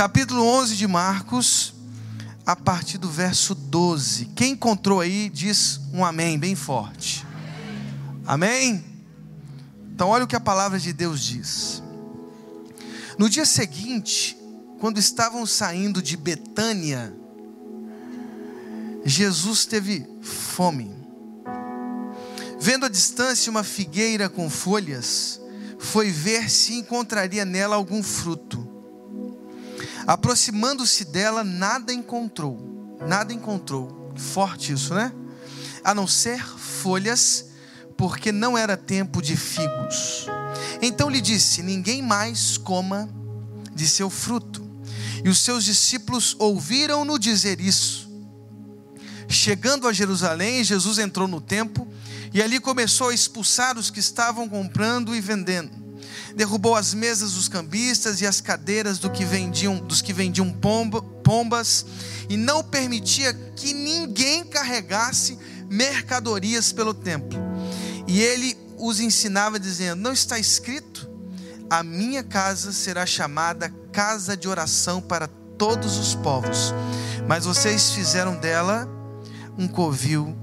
capítulo 11 de Marcos, a partir do verso 12. Quem encontrou aí, diz um amém bem forte. Amém? Então, olha o que a palavra de Deus diz. No dia seguinte, quando estavam saindo de Betânia, Jesus teve fome. Vendo à distância uma figueira com folhas, foi ver se encontraria nela algum fruto. Aproximando-se dela, nada encontrou. Nada encontrou. Forte isso, né? A não ser folhas, porque não era tempo de figos. Então lhe disse: Ninguém mais coma de seu fruto. E os seus discípulos ouviram-no dizer isso. Chegando a Jerusalém, Jesus entrou no templo e ali começou a expulsar os que estavam comprando e vendendo. Derrubou as mesas dos cambistas e as cadeiras do que vendiam, dos que vendiam pomba, pombas e não permitia que ninguém carregasse mercadorias pelo templo. E ele os ensinava dizendo: Não está escrito? A minha casa será chamada casa de oração para todos os povos, mas vocês fizeram dela um covil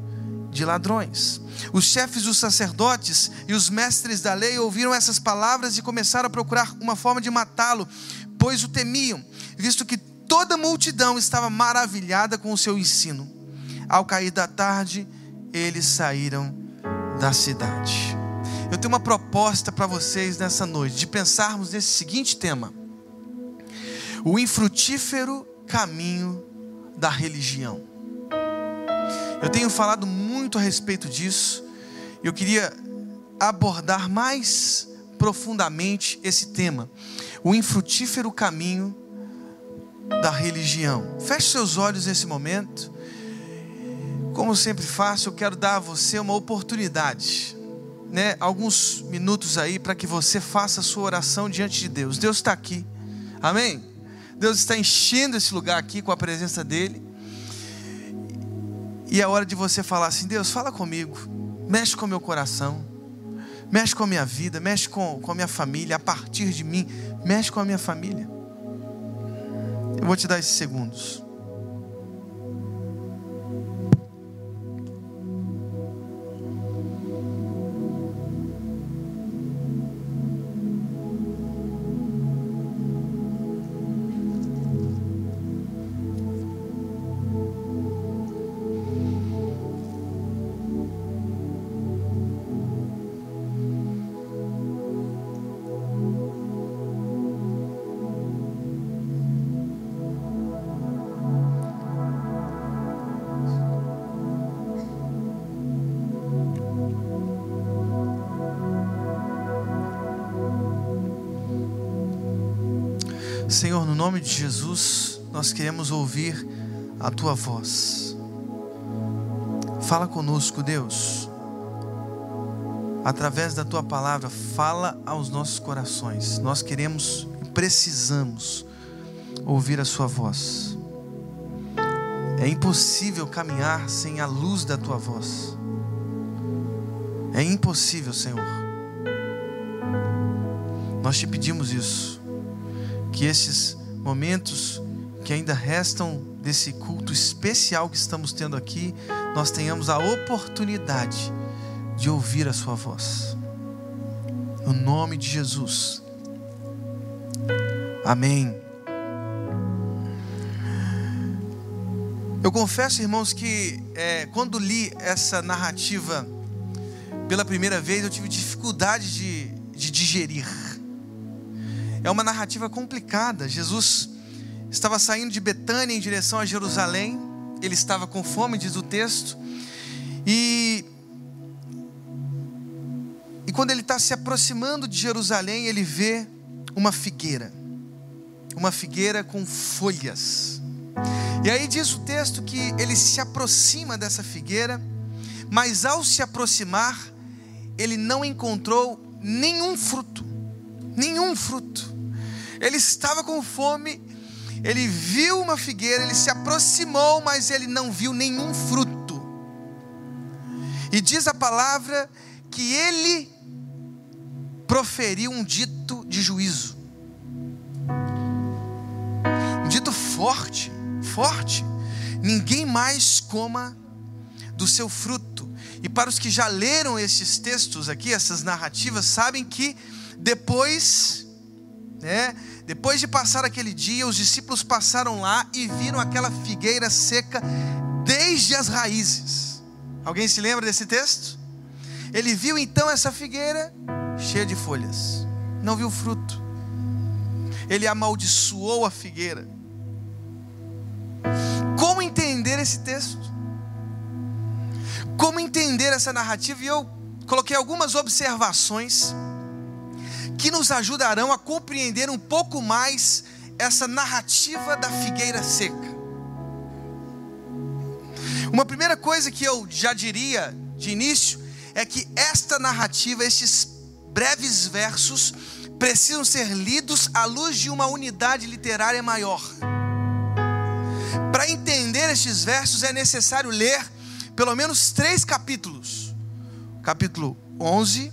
de ladrões. Os chefes dos sacerdotes e os mestres da lei ouviram essas palavras e começaram a procurar uma forma de matá-lo, pois o temiam, visto que toda a multidão estava maravilhada com o seu ensino. Ao cair da tarde, eles saíram da cidade. Eu tenho uma proposta para vocês nessa noite, de pensarmos nesse seguinte tema: o infrutífero caminho da religião. Eu tenho falado muito a respeito disso. Eu queria abordar mais profundamente esse tema, o infrutífero caminho da religião. Feche seus olhos nesse momento. Como sempre faço, eu quero dar a você uma oportunidade, né? Alguns minutos aí para que você faça a sua oração diante de Deus. Deus está aqui. Amém? Deus está enchendo esse lugar aqui com a presença dele. E é hora de você falar assim: Deus, fala comigo, mexe com o meu coração, mexe com a minha vida, mexe com, com a minha família, a partir de mim, mexe com a minha família. Eu vou te dar esses segundos. Senhor, no nome de Jesus, nós queremos ouvir a tua voz. Fala conosco, Deus. Através da tua palavra, fala aos nossos corações. Nós queremos e precisamos ouvir a sua voz. É impossível caminhar sem a luz da tua voz. É impossível, Senhor. Nós te pedimos isso que esses momentos que ainda restam desse culto especial que estamos tendo aqui, nós tenhamos a oportunidade de ouvir a Sua voz. No nome de Jesus. Amém. Eu confesso, irmãos, que é, quando li essa narrativa pela primeira vez, eu tive dificuldade de, de digerir é uma narrativa complicada. Jesus estava saindo de Betânia em direção a Jerusalém, ele estava com fome, diz o texto, e, e quando ele está se aproximando de Jerusalém, ele vê uma figueira, uma figueira com folhas. E aí diz o texto que ele se aproxima dessa figueira, mas ao se aproximar, ele não encontrou nenhum fruto, nenhum fruto. Ele estava com fome, ele viu uma figueira, ele se aproximou, mas ele não viu nenhum fruto. E diz a palavra que ele proferiu um dito de juízo. forte, forte. Ninguém mais coma do seu fruto. E para os que já leram esses textos aqui, essas narrativas, sabem que depois, né, depois de passar aquele dia, os discípulos passaram lá e viram aquela figueira seca desde as raízes. Alguém se lembra desse texto? Ele viu então essa figueira cheia de folhas, não viu fruto. Ele amaldiçoou a figueira. Como entender esse texto? Como entender essa narrativa? E eu coloquei algumas observações que nos ajudarão a compreender um pouco mais essa narrativa da figueira seca. Uma primeira coisa que eu já diria de início é que esta narrativa, estes breves versos, precisam ser lidos à luz de uma unidade literária maior. Para entender estes versos é necessário ler pelo menos três capítulos: capítulo 11,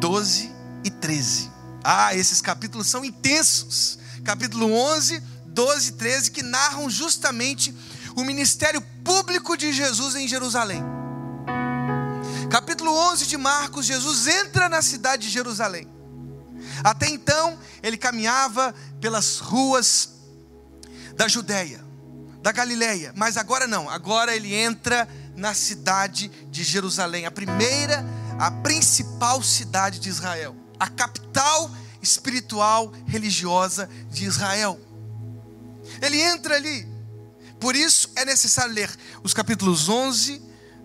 12 e 13. Ah, esses capítulos são intensos. Capítulo 11, 12 e 13 que narram justamente o ministério público de Jesus em Jerusalém. Capítulo 11 de Marcos, Jesus entra na cidade de Jerusalém. Até então, ele caminhava pelas ruas da Judéia, da Galileia, mas agora não, agora ele entra na cidade de Jerusalém, a primeira, a principal cidade de Israel a capital espiritual religiosa de Israel. Ele entra ali. Por isso é necessário ler os capítulos 11,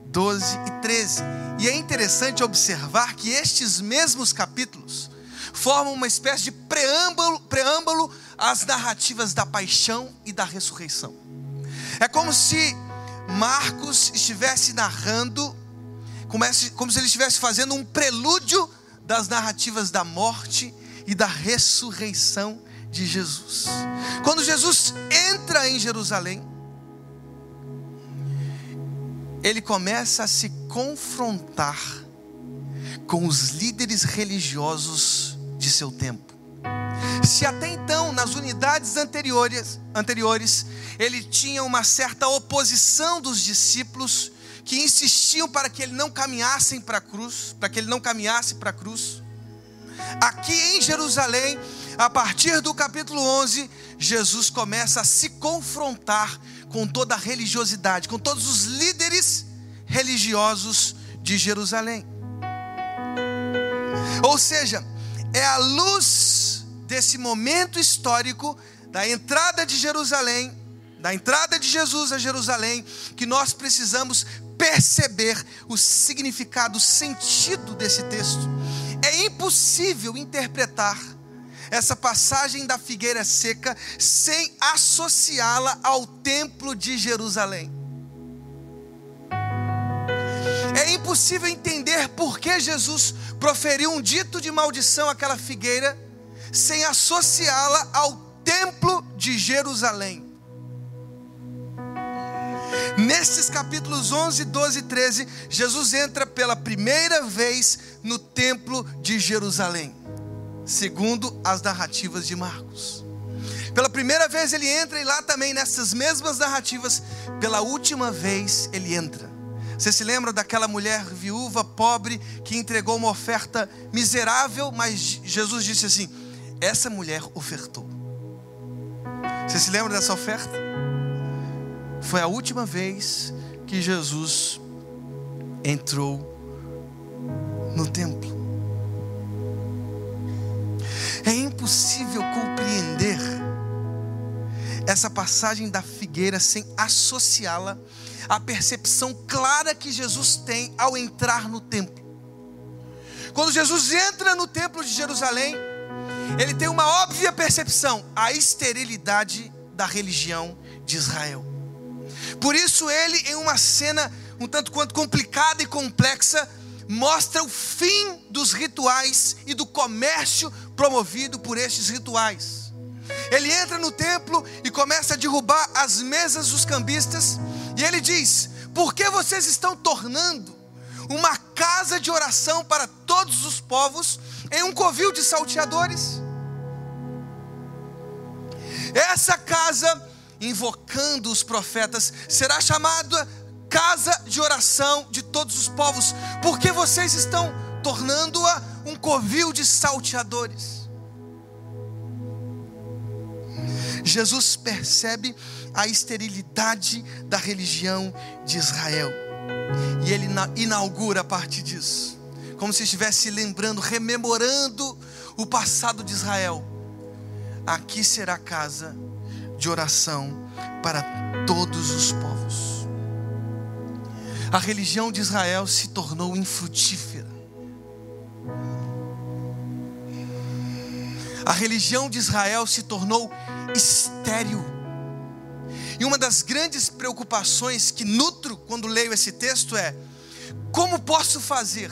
12 e 13. E é interessante observar que estes mesmos capítulos formam uma espécie de preâmbulo, preâmbulo às narrativas da paixão e da ressurreição. É como se Marcos estivesse narrando, como se ele estivesse fazendo um prelúdio das narrativas da morte e da ressurreição de Jesus. Quando Jesus entra em Jerusalém, ele começa a se confrontar com os líderes religiosos de seu tempo. Se até então, nas unidades anteriores, anteriores, ele tinha uma certa oposição dos discípulos que insistiam para que ele não caminhasse para a cruz, para que ele não caminhasse para a cruz. Aqui em Jerusalém, a partir do capítulo 11, Jesus começa a se confrontar com toda a religiosidade, com todos os líderes religiosos de Jerusalém. Ou seja, é a luz desse momento histórico da entrada de Jerusalém, da entrada de Jesus a Jerusalém, que nós precisamos perceber o significado, o sentido desse texto. É impossível interpretar essa passagem da figueira seca sem associá-la ao templo de Jerusalém. É impossível entender por que Jesus proferiu um dito de maldição àquela figueira sem associá-la ao templo de Jerusalém. Nesses capítulos 11, 12 e 13, Jesus entra pela primeira vez no templo de Jerusalém, segundo as narrativas de Marcos. Pela primeira vez ele entra e lá também nessas mesmas narrativas, pela última vez ele entra. Você se lembra daquela mulher viúva, pobre, que entregou uma oferta miserável, mas Jesus disse assim: essa mulher ofertou. Você se lembra dessa oferta? Foi a última vez que Jesus entrou no templo. É impossível compreender essa passagem da figueira sem associá-la à percepção clara que Jesus tem ao entrar no templo. Quando Jesus entra no templo de Jerusalém, ele tem uma óbvia percepção: a esterilidade da religião de Israel. Por isso, ele, em uma cena um tanto quanto complicada e complexa, mostra o fim dos rituais e do comércio promovido por estes rituais. Ele entra no templo e começa a derrubar as mesas dos cambistas, e ele diz: Por que vocês estão tornando uma casa de oração para todos os povos em um covil de salteadores? Essa casa invocando os profetas, será chamada casa de oração de todos os povos, porque vocês estão tornando-a um covil de salteadores. Jesus percebe a esterilidade da religião de Israel e ele inaugura a partir disso, como se estivesse lembrando, rememorando o passado de Israel. Aqui será casa de oração para todos os povos. A religião de Israel se tornou infrutífera. A religião de Israel se tornou estéril. E uma das grandes preocupações que nutro quando leio esse texto é: como posso fazer?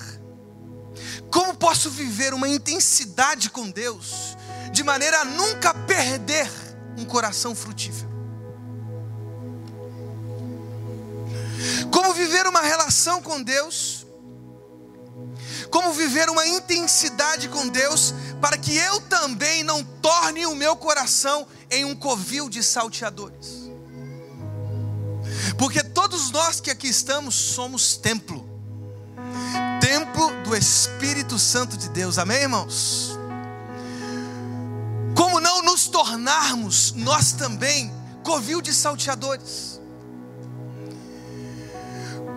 Como posso viver uma intensidade com Deus de maneira a nunca perder um coração frutífero? Como viver uma relação com Deus? Como viver uma intensidade com Deus para que eu também não torne o meu coração em um covil de salteadores? Porque todos nós que aqui estamos somos templo templo do Espírito Santo de Deus, amém, irmãos? Como não nos tornarmos nós também covil de salteadores?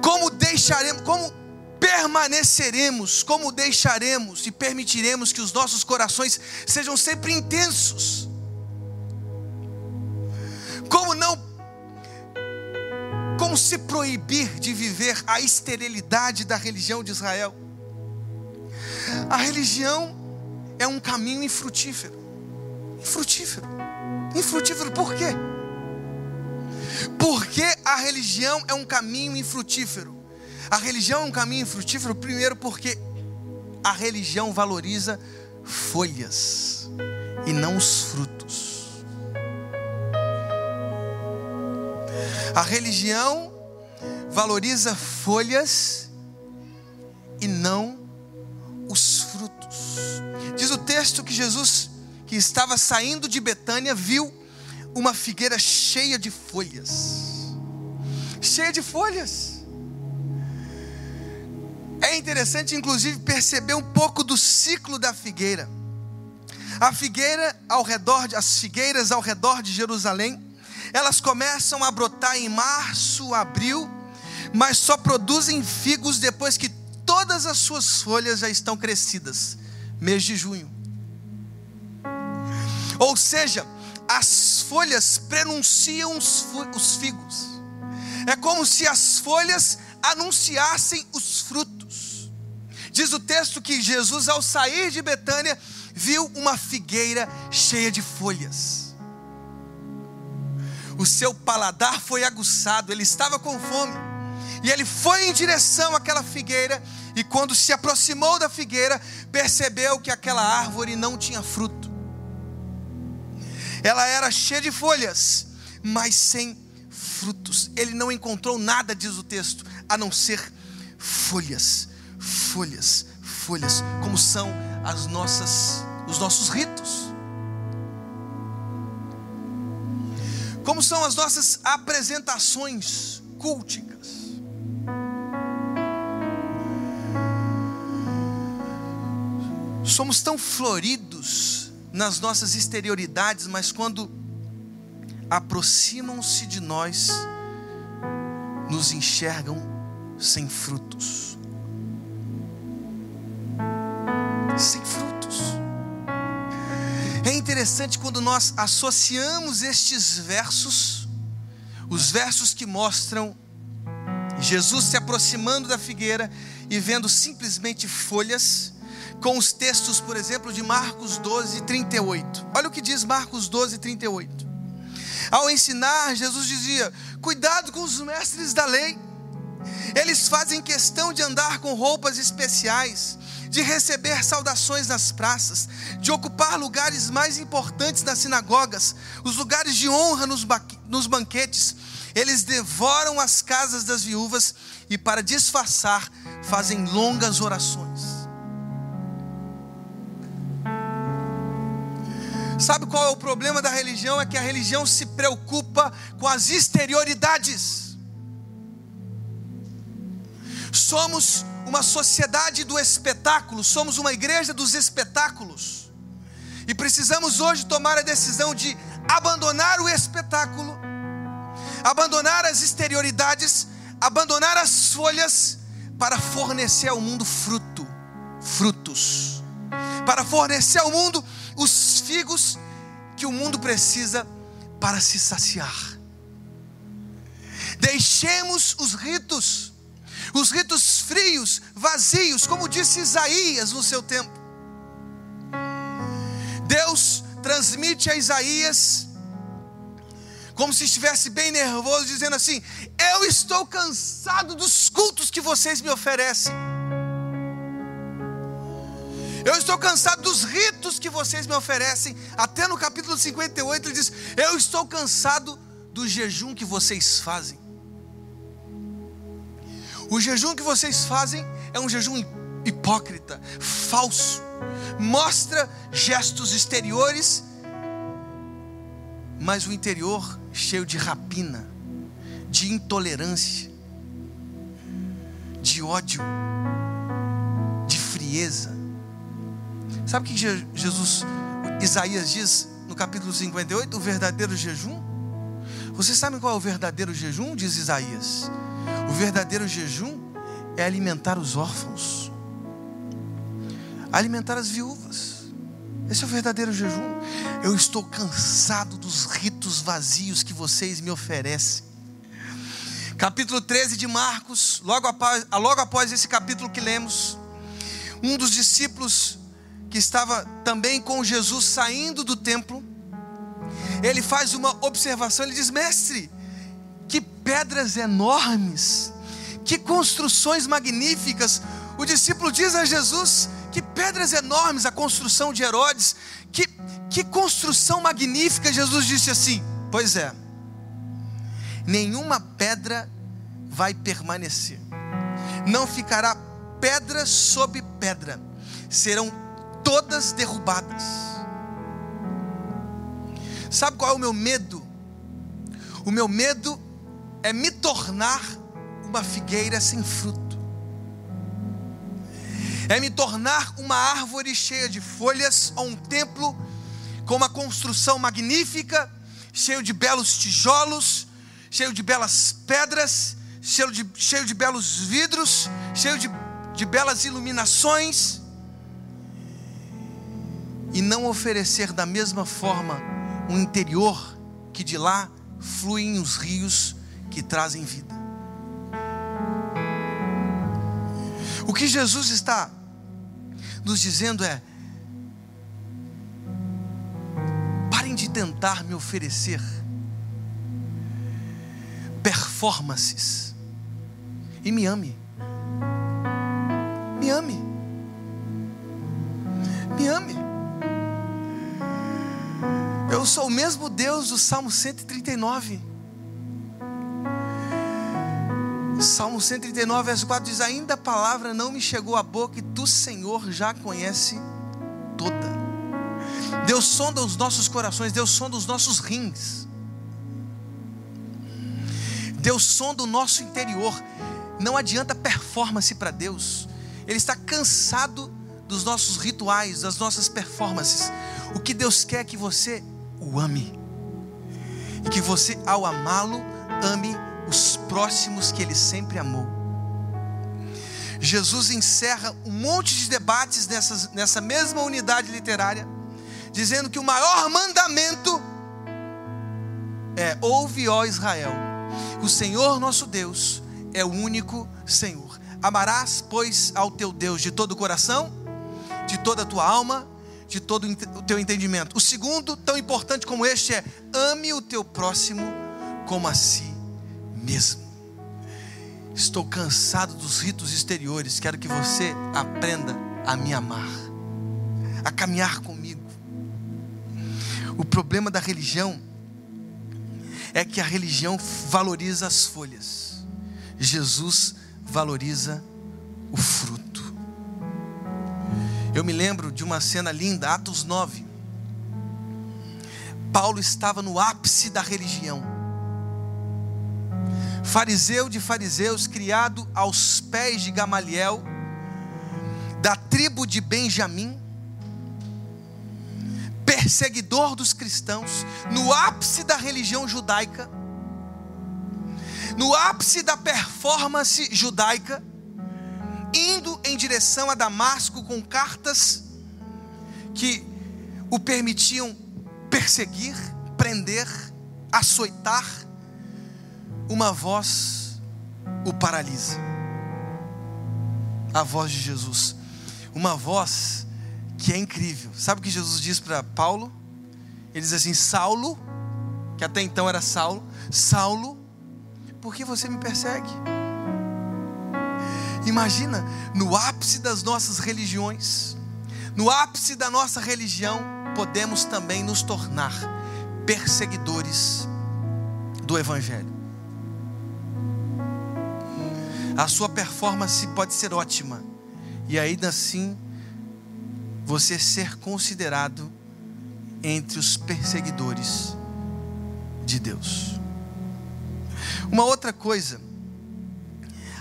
Como deixaremos, como permaneceremos, como deixaremos e permitiremos que os nossos corações sejam sempre intensos? Como não como se proibir de viver a esterilidade da religião de Israel? A religião é um caminho infrutífero. Infrutífero. Infrutífero por quê? Porque a religião é um caminho infrutífero. A religião é um caminho infrutífero, primeiro, porque a religião valoriza folhas e não os frutos. A religião valoriza folhas e não os frutos. Diz o texto que Jesus, que estava saindo de Betânia, viu uma figueira cheia de folhas. Cheia de folhas. É interessante, inclusive, perceber um pouco do ciclo da figueira. A figueira ao redor, as figueiras ao redor de Jerusalém, elas começam a brotar em março, abril, mas só produzem figos depois que todas as suas folhas já estão crescidas, mês de junho. Ou seja, as folhas prenunciam os figos. É como se as folhas anunciassem os frutos. Diz o texto que Jesus, ao sair de Betânia, viu uma figueira cheia de folhas. O seu paladar foi aguçado, ele estava com fome. E ele foi em direção àquela figueira, e quando se aproximou da figueira, percebeu que aquela árvore não tinha fruto. Ela era cheia de folhas, mas sem frutos. Ele não encontrou nada, diz o texto, a não ser folhas, folhas, folhas, como são as nossas os nossos ritos. Como são as nossas apresentações culticas. somos tão floridos nas nossas exterioridades, mas quando aproximam-se de nós, nos enxergam sem frutos. Sem frutos. É interessante quando nós associamos estes versos, os versos que mostram Jesus se aproximando da figueira e vendo simplesmente folhas, com os textos, por exemplo, de Marcos 12, 38. Olha o que diz Marcos 12, 38. Ao ensinar, Jesus dizia: Cuidado com os mestres da lei. Eles fazem questão de andar com roupas especiais, de receber saudações nas praças, de ocupar lugares mais importantes nas sinagogas, os lugares de honra nos, nos banquetes. Eles devoram as casas das viúvas e, para disfarçar, fazem longas orações. Sabe qual é o problema da religião? É que a religião se preocupa com as exterioridades. Somos uma sociedade do espetáculo, somos uma igreja dos espetáculos. E precisamos hoje tomar a decisão de abandonar o espetáculo, abandonar as exterioridades, abandonar as folhas para fornecer ao mundo fruto, frutos, para fornecer ao mundo os figos que o mundo precisa para se saciar. Deixemos os ritos, os ritos frios, vazios, como disse Isaías no seu tempo. Deus transmite a Isaías, como se estivesse bem nervoso, dizendo assim: Eu estou cansado dos cultos que vocês me oferecem. Eu estou cansado dos ritos que vocês me oferecem. Até no capítulo 58 ele diz: Eu estou cansado do jejum que vocês fazem. O jejum que vocês fazem é um jejum hipócrita, falso. Mostra gestos exteriores, mas o interior cheio de rapina, de intolerância, de ódio, de frieza. Sabe o que Jesus, Isaías diz no capítulo 58? O verdadeiro jejum? Vocês sabem qual é o verdadeiro jejum? Diz Isaías. O verdadeiro jejum é alimentar os órfãos, alimentar as viúvas. Esse é o verdadeiro jejum. Eu estou cansado dos ritos vazios que vocês me oferecem. Capítulo 13 de Marcos, logo após, logo após esse capítulo que lemos, um dos discípulos que estava também com Jesus saindo do templo, ele faz uma observação, ele diz: Mestre, que pedras enormes, que construções magníficas. O discípulo diz a Jesus: Que pedras enormes a construção de Herodes, que, que construção magnífica. Jesus disse assim: Pois é, nenhuma pedra vai permanecer, não ficará pedra sobre pedra, serão todas derrubadas. Sabe qual é o meu medo? O meu medo é me tornar uma figueira sem fruto, é me tornar uma árvore cheia de folhas ou um templo com uma construção magnífica, cheio de belos tijolos, cheio de belas pedras, cheio de, cheio de belos vidros, cheio de, de belas iluminações e não oferecer da mesma forma um interior que de lá fluem os rios que trazem vida. O que Jesus está nos dizendo é: parem de tentar me oferecer performances e me ame. Me ame. Me ame. Eu sou o mesmo Deus do Salmo 139. Salmo 139, verso 4 diz: Ainda a palavra não me chegou à boca e tu, Senhor, já conhece toda. Deus sonda os nossos corações, Deus sonda os nossos rins. Deus sonda o nosso interior. Não adianta performance para Deus. Ele está cansado dos nossos rituais, das nossas performances. O que Deus quer é que você o ame. E que você, ao amá-lo, ame os próximos que ele sempre amou. Jesus encerra um monte de debates nessas, nessa mesma unidade literária, dizendo que o maior mandamento é: ouve, ó Israel, o Senhor nosso Deus é o único Senhor. Amarás, pois, ao teu Deus de todo o coração, de toda a tua alma, de todo o teu entendimento. O segundo, tão importante como este, é ame o teu próximo como a si mesmo. Estou cansado dos ritos exteriores, quero que você aprenda a me amar, a caminhar comigo. O problema da religião é que a religião valoriza as folhas, Jesus valoriza o fruto. Eu me lembro de uma cena linda, Atos 9. Paulo estava no ápice da religião. Fariseu de fariseus, criado aos pés de Gamaliel, da tribo de Benjamim, perseguidor dos cristãos, no ápice da religião judaica, no ápice da performance judaica, indo em direção a Damasco com cartas que o permitiam perseguir, prender, açoitar, uma voz o paralisa. A voz de Jesus. Uma voz que é incrível. Sabe o que Jesus diz para Paulo? Ele diz assim: Saulo, que até então era Saulo, Saulo, por que você me persegue? Imagina, no ápice das nossas religiões, no ápice da nossa religião, podemos também nos tornar perseguidores do Evangelho. A sua performance pode ser ótima, e ainda assim você ser considerado entre os perseguidores de Deus. Uma outra coisa,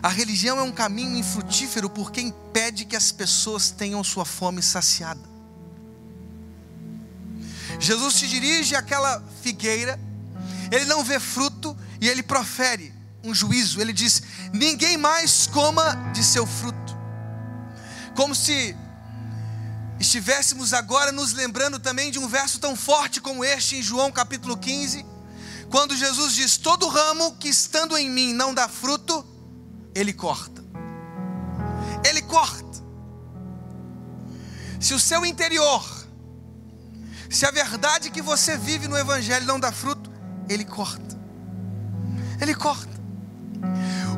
a religião é um caminho infrutífero porque impede que as pessoas tenham sua fome saciada. Jesus se dirige àquela figueira, ele não vê fruto e ele profere um juízo. Ele diz: Ninguém mais coma de seu fruto. Como se estivéssemos agora nos lembrando também de um verso tão forte como este em João capítulo 15, quando Jesus diz: Todo ramo que estando em mim não dá fruto, ele corta. Ele corta. Se o seu interior, se a verdade que você vive no Evangelho não dá fruto, ele corta. Ele corta.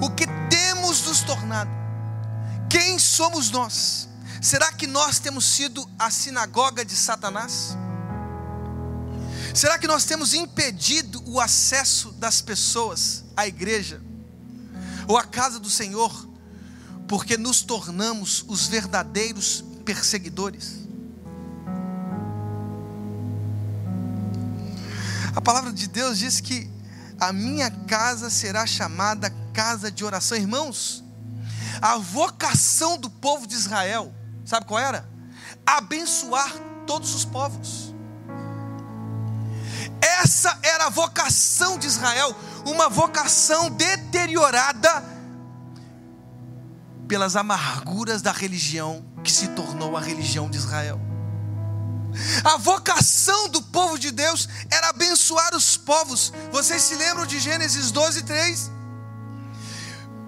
O que temos nos tornado? Quem somos nós? Será que nós temos sido a sinagoga de Satanás? Será que nós temos impedido o acesso das pessoas à igreja? Ou a casa do Senhor, porque nos tornamos os verdadeiros perseguidores. A palavra de Deus diz que a minha casa será chamada casa de oração. Irmãos, a vocação do povo de Israel, sabe qual era? Abençoar todos os povos. Essa era a vocação de Israel uma vocação deteriorada pelas amarguras da religião que se tornou a religião de Israel. A vocação do povo de Deus era abençoar os povos. Vocês se lembram de Gênesis 12, 3?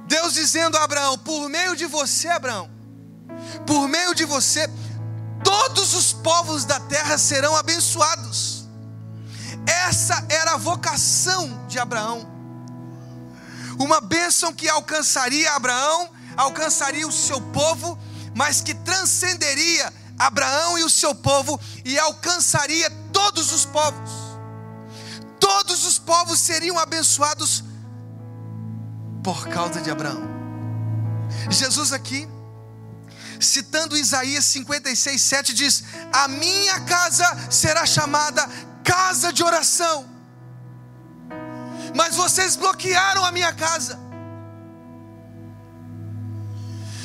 Deus dizendo a Abraão: Por meio de você, Abraão, por meio de você, todos os povos da terra serão abençoados. Essa era a vocação de Abraão. Uma bênção que alcançaria Abraão, alcançaria o seu povo, mas que transcenderia Abraão e o seu povo e alcançaria todos os povos. Todos os povos seriam abençoados por causa de Abraão. Jesus aqui, citando Isaías 56, 7, diz: A minha casa será chamada casa de oração. Mas vocês bloquearam a minha casa.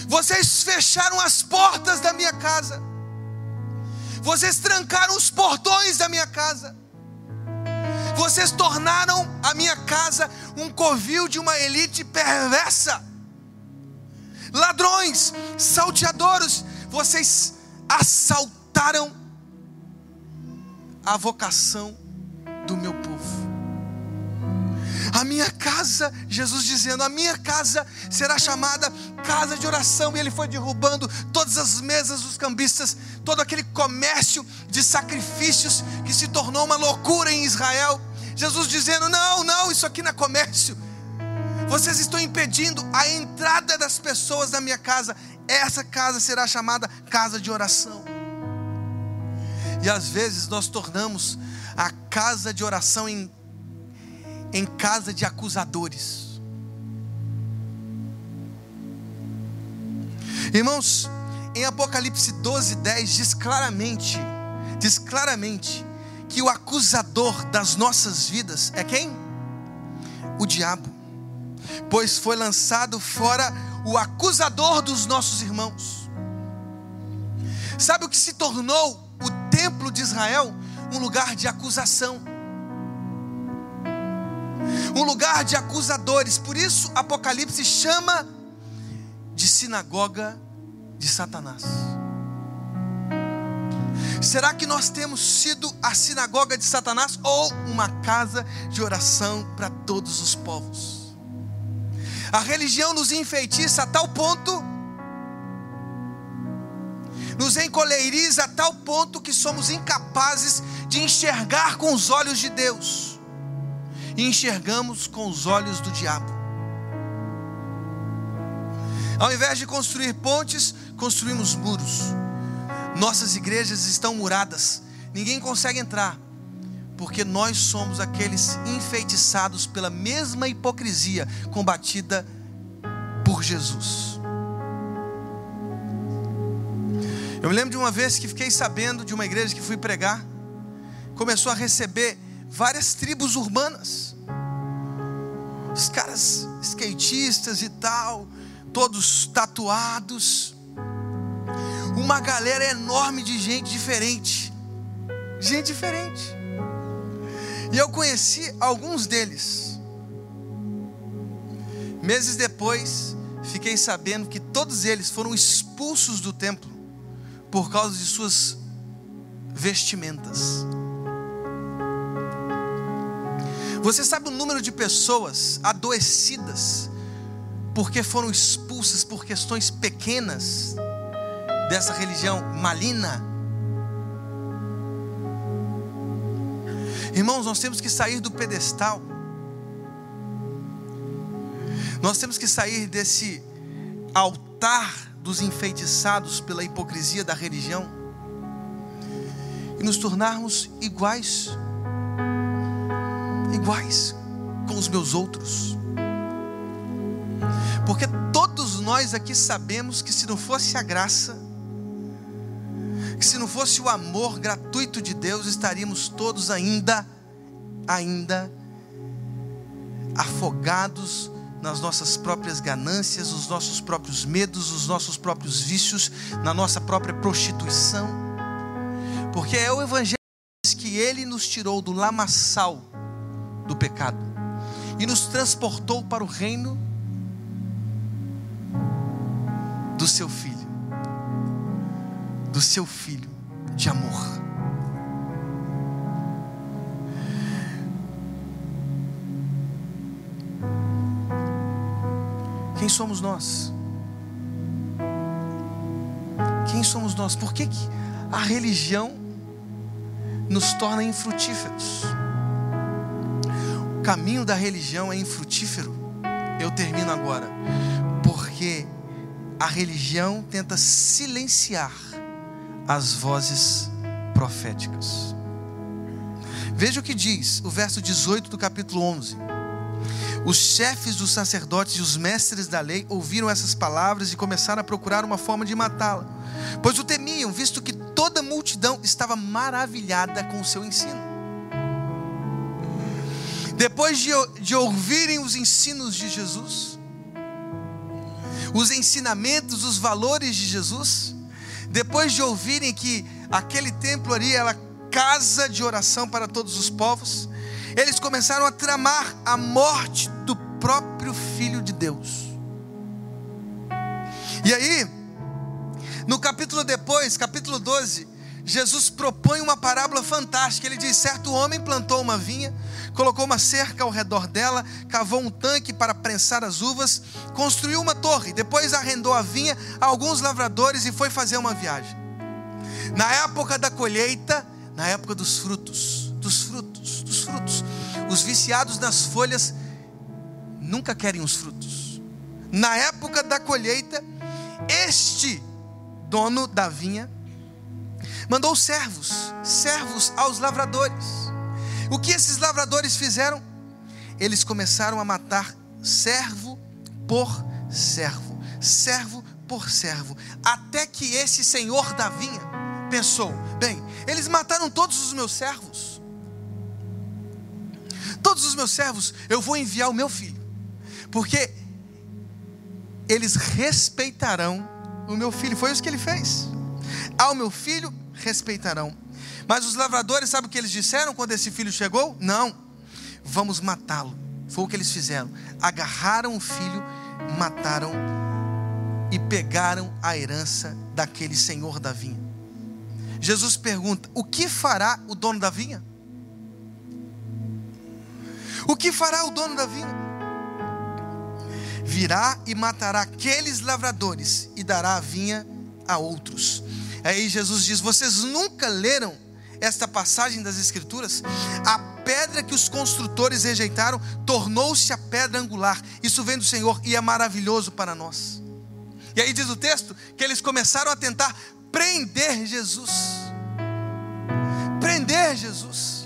Vocês fecharam as portas da minha casa. Vocês trancaram os portões da minha casa. Vocês tornaram a minha casa um covil de uma elite perversa. Ladrões, salteadores, vocês assaltaram a vocação do meu povo. A minha casa, Jesus dizendo, a minha casa será chamada casa de oração. E ele foi derrubando todas as mesas dos cambistas, todo aquele comércio de sacrifícios que se tornou uma loucura em Israel. Jesus dizendo: Não, não, isso aqui não é comércio. Vocês estão impedindo a entrada das pessoas na minha casa. Essa casa será chamada casa de oração. E às vezes nós tornamos a casa de oração em, em casa de acusadores. Irmãos, em Apocalipse 12, 10 diz claramente, diz claramente que o acusador das nossas vidas é quem? O diabo. Pois foi lançado fora o acusador dos nossos irmãos. Sabe o que se tornou templo de Israel? Um lugar de acusação. Um lugar de acusadores. Por isso Apocalipse chama de sinagoga de Satanás. Será que nós temos sido a sinagoga de Satanás ou uma casa de oração para todos os povos? A religião nos enfeitiça a tal ponto, nos encolheiriza a tal ponto que somos incapazes de enxergar com os olhos de Deus e enxergamos com os olhos do diabo. Ao invés de construir pontes, construímos muros. Nossas igrejas estão muradas, ninguém consegue entrar, porque nós somos aqueles enfeitiçados pela mesma hipocrisia combatida por Jesus. Eu me lembro de uma vez que fiquei sabendo de uma igreja que fui pregar, começou a receber várias tribos urbanas, os caras skatistas e tal, todos tatuados, uma galera enorme de gente diferente, gente diferente. E eu conheci alguns deles. Meses depois, fiquei sabendo que todos eles foram expulsos do templo por causa de suas vestimentas. Você sabe o número de pessoas adoecidas porque foram expulsas por questões pequenas dessa religião malina. Irmãos, nós temos que sair do pedestal. Nós temos que sair desse altar dos enfeitiçados pela hipocrisia da religião e nos tornarmos iguais iguais com os meus outros. Porque todos nós aqui sabemos que se não fosse a graça, que se não fosse o amor gratuito de Deus, estaríamos todos ainda, ainda afogados nas nossas próprias ganâncias, os nossos próprios medos, os nossos próprios vícios, na nossa própria prostituição. Porque é o Evangelho que Ele nos tirou do lamaçal do pecado e nos transportou para o reino do seu filho, do seu filho de amor. Somos nós? Quem somos nós? Por que, que a religião nos torna infrutíferos? O caminho da religião é infrutífero. Eu termino agora. Porque a religião tenta silenciar as vozes proféticas. Veja o que diz o verso 18 do capítulo 11. Os chefes dos sacerdotes e os mestres da lei ouviram essas palavras e começaram a procurar uma forma de matá-la, pois o temiam, visto que toda a multidão estava maravilhada com o seu ensino. Depois de, de ouvirem os ensinos de Jesus, os ensinamentos, os valores de Jesus, depois de ouvirem que aquele templo ali era casa de oração para todos os povos, eles começaram a tramar a morte do próprio Filho de Deus. E aí, no capítulo depois, capítulo 12, Jesus propõe uma parábola fantástica. Ele diz: certo homem plantou uma vinha, colocou uma cerca ao redor dela, cavou um tanque para prensar as uvas, construiu uma torre, depois arrendou a vinha a alguns lavradores e foi fazer uma viagem. Na época da colheita, na época dos frutos, dos frutos, frutos, os viciados nas folhas nunca querem os frutos. Na época da colheita, este dono da vinha mandou servos, servos aos lavradores. O que esses lavradores fizeram? Eles começaram a matar servo por servo, servo por servo, até que esse senhor da vinha pensou: bem, eles mataram todos os meus servos, Todos os meus servos, eu vou enviar o meu filho, porque eles respeitarão o meu filho. Foi isso que ele fez. Ao meu filho respeitarão. Mas os lavradores, sabe o que eles disseram quando esse filho chegou? Não, vamos matá-lo. Foi o que eles fizeram. Agarraram o filho, mataram e pegaram a herança daquele senhor da vinha. Jesus pergunta: O que fará o dono da vinha? O que fará o dono da vinha? Virá e matará aqueles lavradores e dará a vinha a outros. Aí Jesus diz: Vocês nunca leram esta passagem das Escrituras? A pedra que os construtores rejeitaram tornou-se a pedra angular. Isso vem do Senhor e é maravilhoso para nós. E aí diz o texto que eles começaram a tentar prender Jesus. Prender Jesus.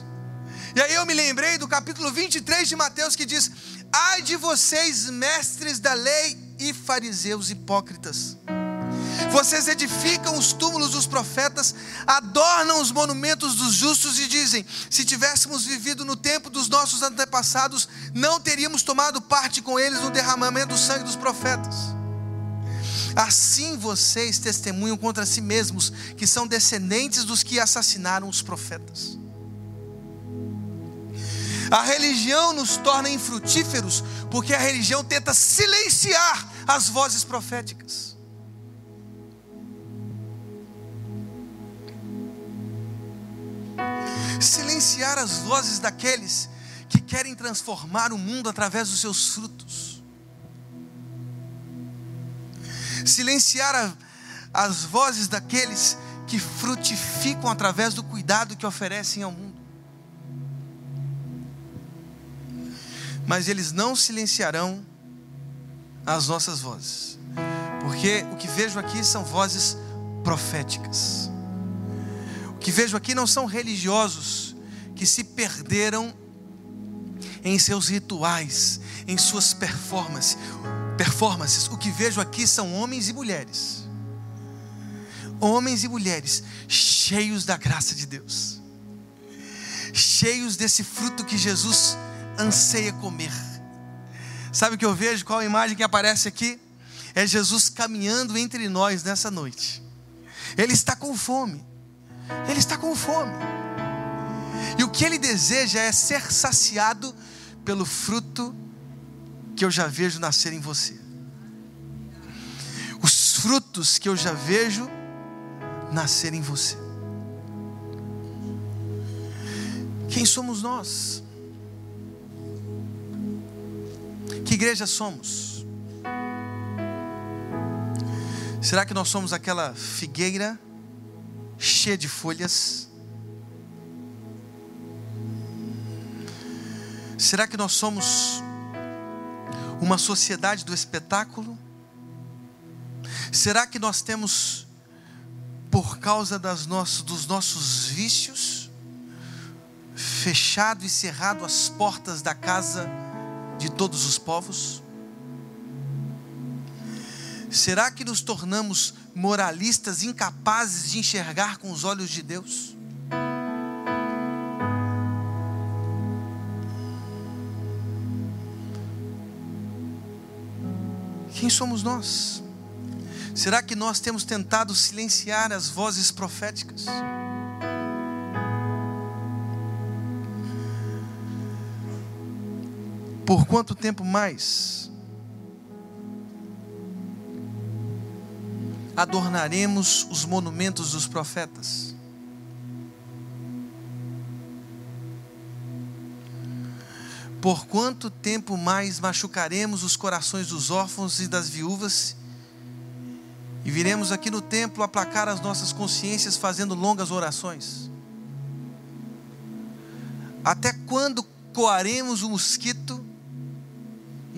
E aí eu me lembrei do capítulo 23 de Mateus que diz: Ai de vocês, mestres da lei e fariseus hipócritas. Vocês edificam os túmulos dos profetas, adornam os monumentos dos justos e dizem: se tivéssemos vivido no tempo dos nossos antepassados, não teríamos tomado parte com eles no derramamento do sangue dos profetas. Assim vocês testemunham contra si mesmos que são descendentes dos que assassinaram os profetas. A religião nos torna infrutíferos porque a religião tenta silenciar as vozes proféticas. Silenciar as vozes daqueles que querem transformar o mundo através dos seus frutos. silenciar a, as vozes daqueles que frutificam através do cuidado que oferecem ao mundo. Mas eles não silenciarão as nossas vozes, porque o que vejo aqui são vozes proféticas. O que vejo aqui não são religiosos que se perderam em seus rituais, em suas performances performances, o que vejo aqui são homens e mulheres. Homens e mulheres cheios da graça de Deus, cheios desse fruto que Jesus anseia comer. Sabe o que eu vejo? Qual a imagem que aparece aqui? É Jesus caminhando entre nós nessa noite. Ele está com fome. Ele está com fome. E o que ele deseja é ser saciado pelo fruto que eu já vejo nascer em você. Os frutos que eu já vejo nascer em você. Quem somos nós? Que igreja somos? Será que nós somos aquela figueira cheia de folhas? Será que nós somos uma sociedade do espetáculo? Será que nós temos, por causa das nossos, dos nossos vícios, fechado e cerrado as portas da casa de todos os povos? Será que nos tornamos moralistas incapazes de enxergar com os olhos de Deus? Quem somos nós? Será que nós temos tentado silenciar as vozes proféticas? Por quanto tempo mais adornaremos os monumentos dos profetas? Por quanto tempo mais machucaremos os corações dos órfãos e das viúvas? E viremos aqui no templo aplacar as nossas consciências fazendo longas orações? Até quando coaremos o mosquito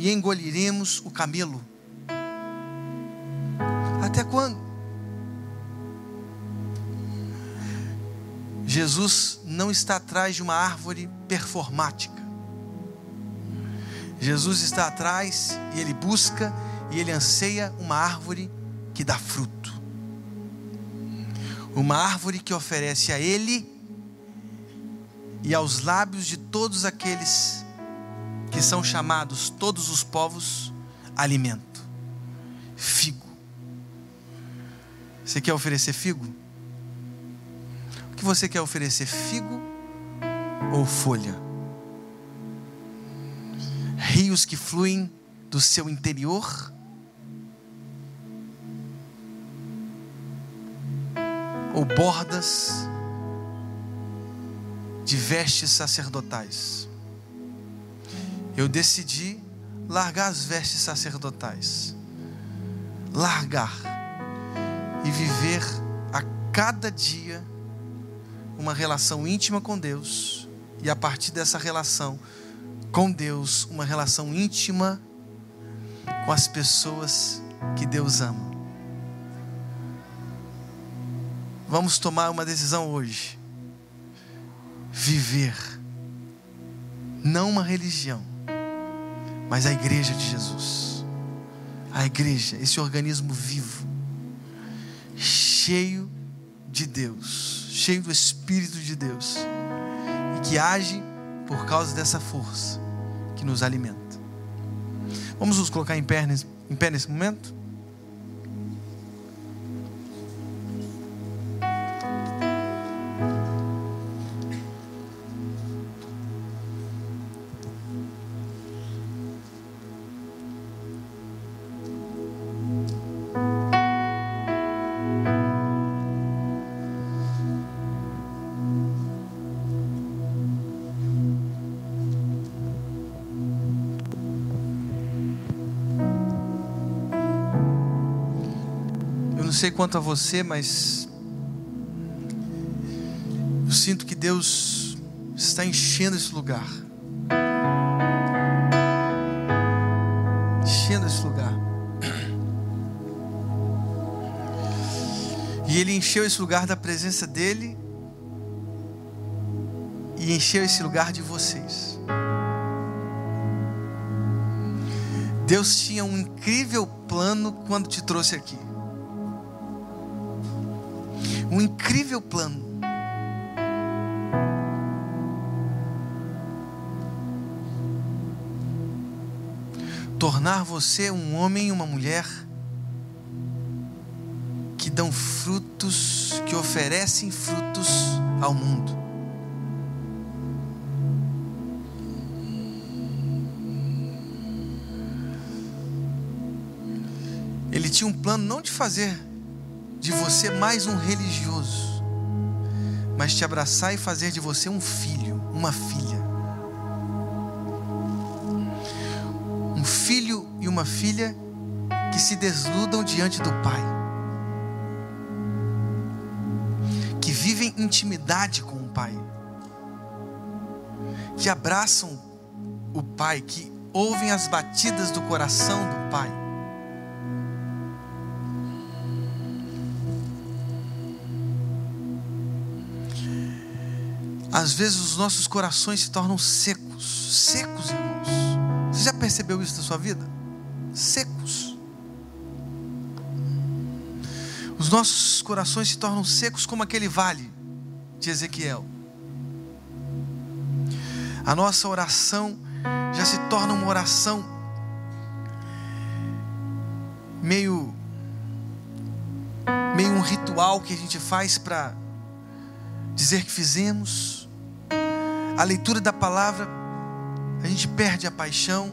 e engoliremos o camelo? Até quando? Jesus não está atrás de uma árvore performática. Jesus está atrás e ele busca e ele anseia uma árvore que dá fruto. Uma árvore que oferece a ele e aos lábios de todos aqueles que são chamados todos os povos alimento. Figo. Você quer oferecer figo? O que você quer oferecer? Figo ou folha? Rios que fluem do seu interior? Ou bordas de vestes sacerdotais? Eu decidi largar as vestes sacerdotais, largar e viver a cada dia uma relação íntima com Deus e a partir dessa relação com Deus, uma relação íntima com as pessoas que Deus ama. Vamos tomar uma decisão hoje. Viver não uma religião, mas a igreja de Jesus. A igreja, esse organismo vivo, cheio de Deus, cheio do Espírito de Deus, e que age por causa dessa força que nos alimenta. Vamos nos colocar em pé em pé nesse momento? Sei quanto a você, mas eu sinto que Deus está enchendo esse lugar. Enchendo esse lugar. E Ele encheu esse lugar da presença dEle e encheu esse lugar de vocês. Deus tinha um incrível plano quando te trouxe aqui incrível plano. Tornar você um homem e uma mulher que dão frutos, que oferecem frutos ao mundo. Ele tinha um plano não de fazer de você mais um religioso, mas te abraçar e fazer de você um filho, uma filha. Um filho e uma filha que se desludam diante do Pai, que vivem intimidade com o Pai, que abraçam o Pai, que ouvem as batidas do coração do Pai Às vezes os nossos corações se tornam secos, secos, irmãos. Você já percebeu isso na sua vida? Secos. Os nossos corações se tornam secos como aquele vale de Ezequiel. A nossa oração já se torna uma oração meio meio um ritual que a gente faz para dizer que fizemos a leitura da palavra, a gente perde a paixão,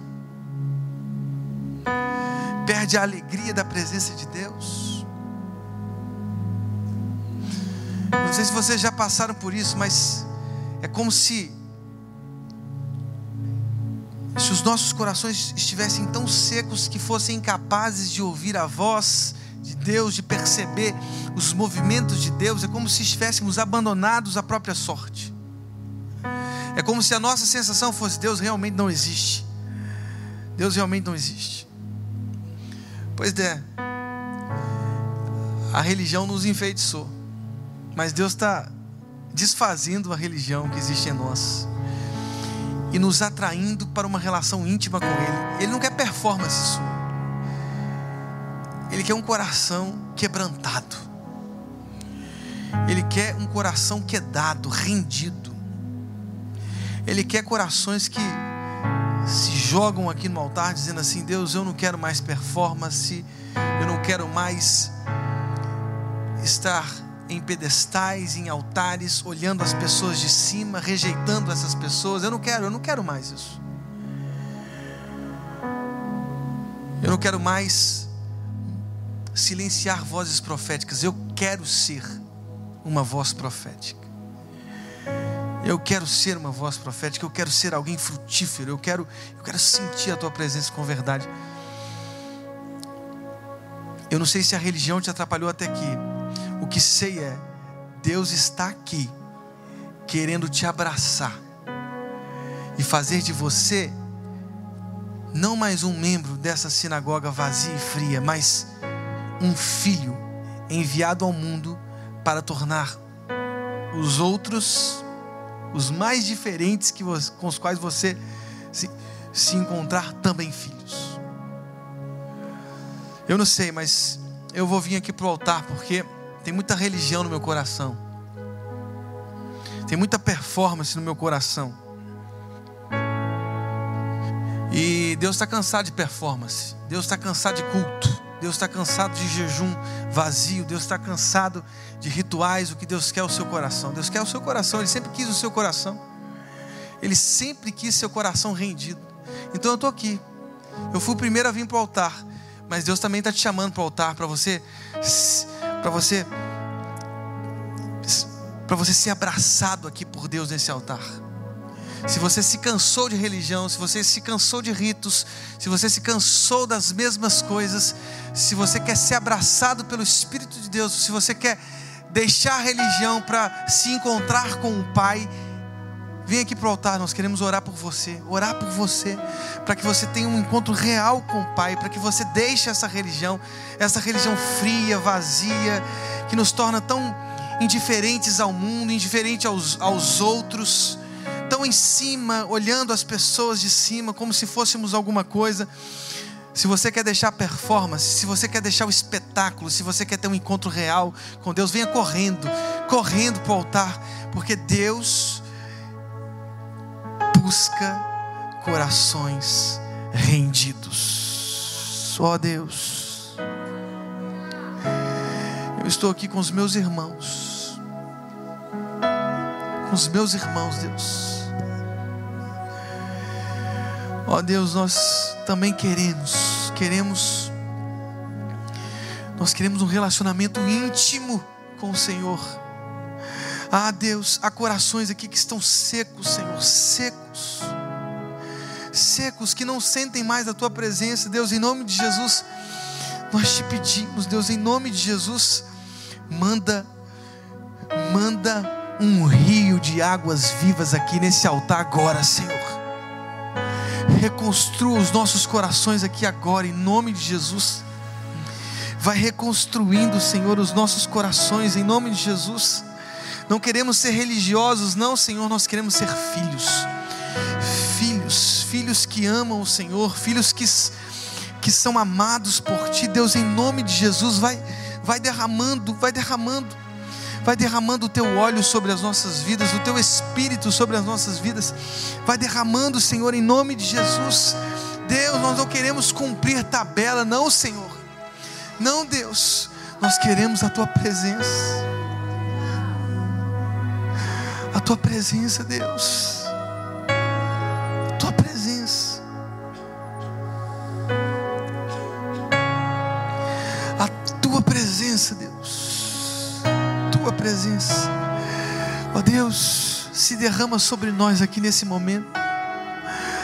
perde a alegria da presença de Deus. Não sei se vocês já passaram por isso, mas é como se se os nossos corações estivessem tão secos que fossem incapazes de ouvir a voz de Deus, de perceber os movimentos de Deus, é como se estivéssemos abandonados à própria sorte. É como se a nossa sensação fosse: Deus realmente não existe. Deus realmente não existe. Pois é, a religião nos enfeitiçou, mas Deus está desfazendo a religião que existe em nós e nos atraindo para uma relação íntima com Ele. Ele não quer performance sua, Ele quer um coração quebrantado, Ele quer um coração quedado, rendido. Ele quer corações que se jogam aqui no altar dizendo assim: Deus, eu não quero mais performance, eu não quero mais estar em pedestais, em altares, olhando as pessoas de cima, rejeitando essas pessoas. Eu não quero, eu não quero mais isso. Eu não quero mais silenciar vozes proféticas. Eu quero ser uma voz profética. Eu quero ser uma voz profética, eu quero ser alguém frutífero, eu quero, eu quero sentir a tua presença com verdade. Eu não sei se a religião te atrapalhou até aqui. O que sei é, Deus está aqui, querendo te abraçar e fazer de você não mais um membro dessa sinagoga vazia e fria, mas um filho enviado ao mundo para tornar os outros os mais diferentes que você, com os quais você se, se encontrar também filhos. Eu não sei, mas eu vou vir aqui para o altar porque tem muita religião no meu coração, tem muita performance no meu coração. E Deus está cansado de performance, Deus está cansado de culto. Deus está cansado de jejum vazio, Deus está cansado de rituais. O que Deus quer é o seu coração. Deus quer o seu coração, Ele sempre quis o seu coração. Ele sempre quis seu coração rendido. Então eu estou aqui. Eu fui o primeiro a vir para o altar, mas Deus também está te chamando para o altar para você, para você, para você ser abraçado aqui por Deus nesse altar se você se cansou de religião, se você se cansou de ritos, se você se cansou das mesmas coisas, se você quer ser abraçado pelo Espírito de Deus, se você quer deixar a religião para se encontrar com o Pai, vem aqui para o altar, nós queremos orar por você, orar por você, para que você tenha um encontro real com o Pai, para que você deixe essa religião, essa religião fria, vazia, que nos torna tão indiferentes ao mundo, indiferentes aos, aos outros tão em cima, olhando as pessoas de cima, como se fôssemos alguma coisa. Se você quer deixar performance, se você quer deixar o espetáculo, se você quer ter um encontro real com Deus, venha correndo, correndo para o altar, porque Deus busca corações rendidos. Só Deus. Eu estou aqui com os meus irmãos, com os meus irmãos, Deus Ó Deus, nós também queremos, queremos, nós queremos um relacionamento íntimo com o Senhor. Ah, Deus, há corações aqui que estão secos, Senhor, secos, secos, que não sentem mais a Tua presença, Deus, em nome de Jesus, nós te pedimos, Deus, em nome de Jesus, manda, manda um rio de águas vivas aqui nesse altar agora, Senhor reconstrua os nossos corações aqui agora, em nome de Jesus. Vai reconstruindo, Senhor, os nossos corações, em nome de Jesus. Não queremos ser religiosos, não, Senhor, nós queremos ser filhos. Filhos, filhos que amam o Senhor, filhos que, que são amados por Ti, Deus, em nome de Jesus, vai, vai derramando, vai derramando vai derramando o teu óleo sobre as nossas vidas, o teu espírito sobre as nossas vidas, vai derramando, Senhor, em nome de Jesus. Deus, nós não queremos cumprir tabela, não, Senhor. Não, Deus, nós queremos a tua presença. A tua presença, Deus. Derrama sobre nós aqui nesse momento.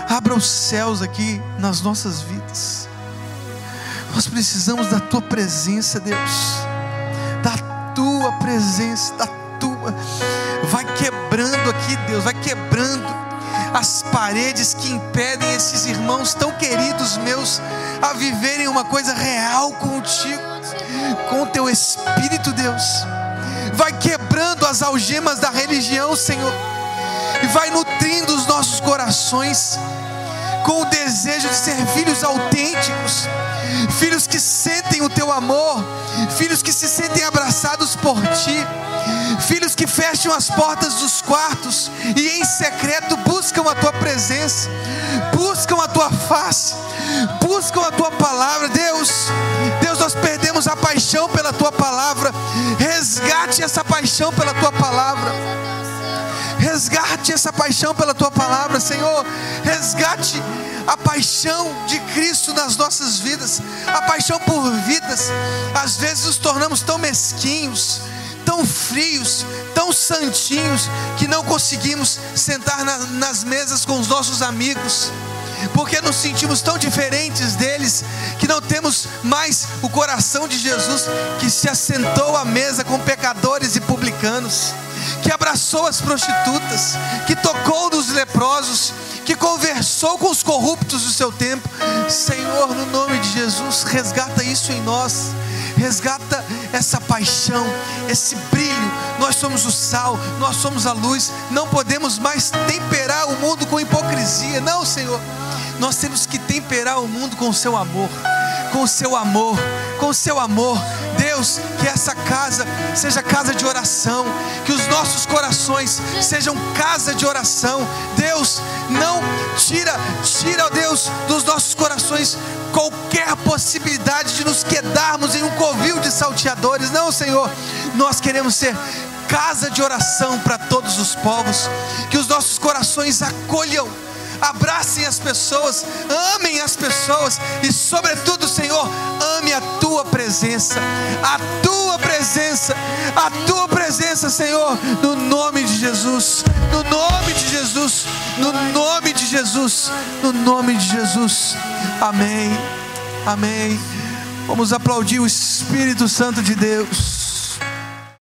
Abra os céus aqui nas nossas vidas. Nós precisamos da tua presença, Deus. Da tua presença, da tua. Vai quebrando aqui, Deus, vai quebrando as paredes que impedem esses irmãos tão queridos meus a viverem uma coisa real contigo, com o teu Espírito, Deus vai quebrando as algemas da religião, Senhor, e vai nutrindo os nossos corações com o desejo de ser filhos autênticos, filhos que sentem o teu amor, filhos que se sentem abraçados por ti, filhos que fecham as portas dos quartos e em secreto buscam a tua presença, buscam a tua face, buscam a tua palavra, Deus. Deus, nós perdemos a paixão pela tua palavra. Resgate essa paixão pela tua palavra. Resgate essa paixão pela tua palavra, Senhor. Resgate a paixão de Cristo nas nossas vidas, a paixão por vidas. Às vezes nos tornamos tão mesquinhos, tão frios, tão santinhos, que não conseguimos sentar na, nas mesas com os nossos amigos porque nos sentimos tão diferentes deles que não temos mais o coração de Jesus que se assentou à mesa com pecadores e publicanos, que abraçou as prostitutas, que tocou nos leprosos, que conversou com os corruptos do seu tempo. Senhor, no nome de Jesus, resgata isso em nós. Resgata essa paixão, esse brilho. Nós somos o sal, nós somos a luz. Não podemos mais temperar o mundo com hipocrisia. Não, Senhor. Nós temos que temperar o mundo com o seu amor, com o seu amor, com o seu amor. Deus, que essa casa seja casa de oração, que os nossos corações sejam casa de oração. Deus, não tira, tira, Deus, dos nossos corações qualquer possibilidade de nos quedarmos em um covil de salteadores. Não, Senhor, nós queremos ser casa de oração para todos os povos, que os nossos corações acolham abracem as pessoas, amem as pessoas e, sobretudo, Senhor, ame a tua presença, a tua presença, a tua presença, Senhor, no nome de Jesus, no nome de Jesus, no nome de Jesus, no nome de Jesus. Amém. Amém. Vamos aplaudir o Espírito Santo de Deus.